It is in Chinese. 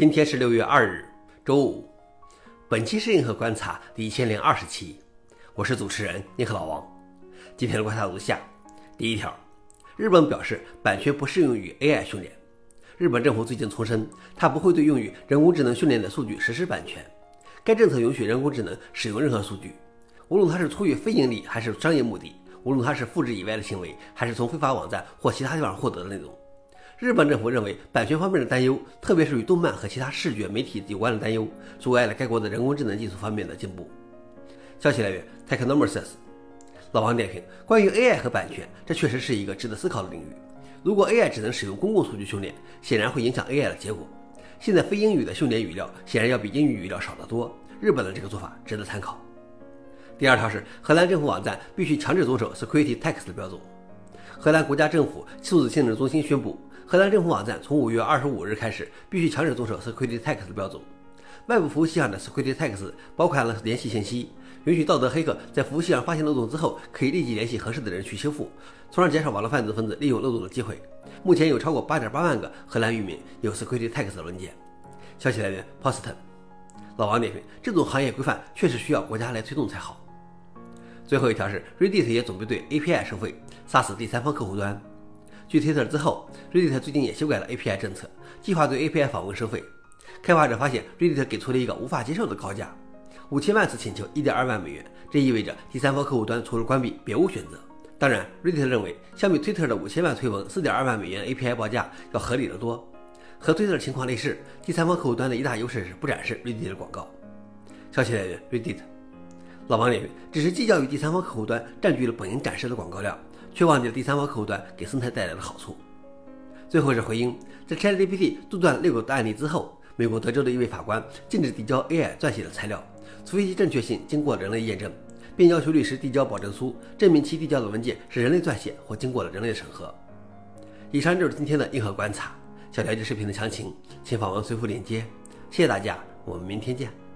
今天是六月二日，周五。本期是硬核观察第一千零二十期，我是主持人硬核老王。今天的观察如下：第一条，日本表示版权不适用于 AI 训练。日本政府最近重申，它不会对用于人工智能训练的数据实施版权。该政策允许人工智能使用任何数据，无论它是出于非盈利还是商业目的，无论它是复制以外的行为，还是从非法网站或其他地方获得的内容。日本政府认为，版权方面的担忧，特别是与动漫和其他视觉媒体有关的担忧，阻碍了该国的人工智能技术方面的进步。消息来源：Technomerces。老王点评：关于 AI 和版权，这确实是一个值得思考的领域。如果 AI 只能使用公共数据训练，显然会影响 AI 的结果。现在非英语的训练语料显然要比英语语料少得多。日本的这个做法值得参考。第二条是，荷兰政府网站必须强制遵守 Security Text 的标准。荷兰国家政府数字性能中心宣布。荷兰政府网站从五月二十五日开始必须强制遵守 Security Text 的标准。外部服务器上的 Security Text 包含了联系信息，允许道德黑客在服务器上发现漏洞之后，可以立即联系合适的人去修复，从而减少网络犯罪分子利用漏洞的机会。目前有超过八点八万个荷兰渔民有 Security Text 的文件。消息来源：Posten。老王点评：这种行业规范确实需要国家来推动才好。最后一条是 Reddit 也准备对 API 收费，杀死第三方客户端。据 Twitter 之后，Reddit 最近也修改了 API 政策，计划对 API 访问收费。开发者发现 Reddit 给出了一个无法接受的高价，五千万次请求一点二万美元，这意味着第三方客户端除了关闭别无选择。当然，Reddit 认为相比 Twitter 的五千万推文四点二万美元 API 报价要合理得多。和 Twitter 情况类似，第三方客户端的一大优势是不展示 Reddit 的广告。消息来源：Reddit。老王认为，只是计较于第三方客户端占据了本应展示的广告量。却忘记了第三方客户端给生态带来的好处。最后是回应，在 ChatGPT 杜断遛狗的案例之后，美国德州的一位法官禁止递交 AI 撰写的材料，除非其正确性经过人类验证，并要求律师递交保证书，证明其递交的文件是人类撰写或经过了人类的审核。以上就是今天的硬核观察。想了解视频的详情，请访问随附链接。谢谢大家，我们明天见。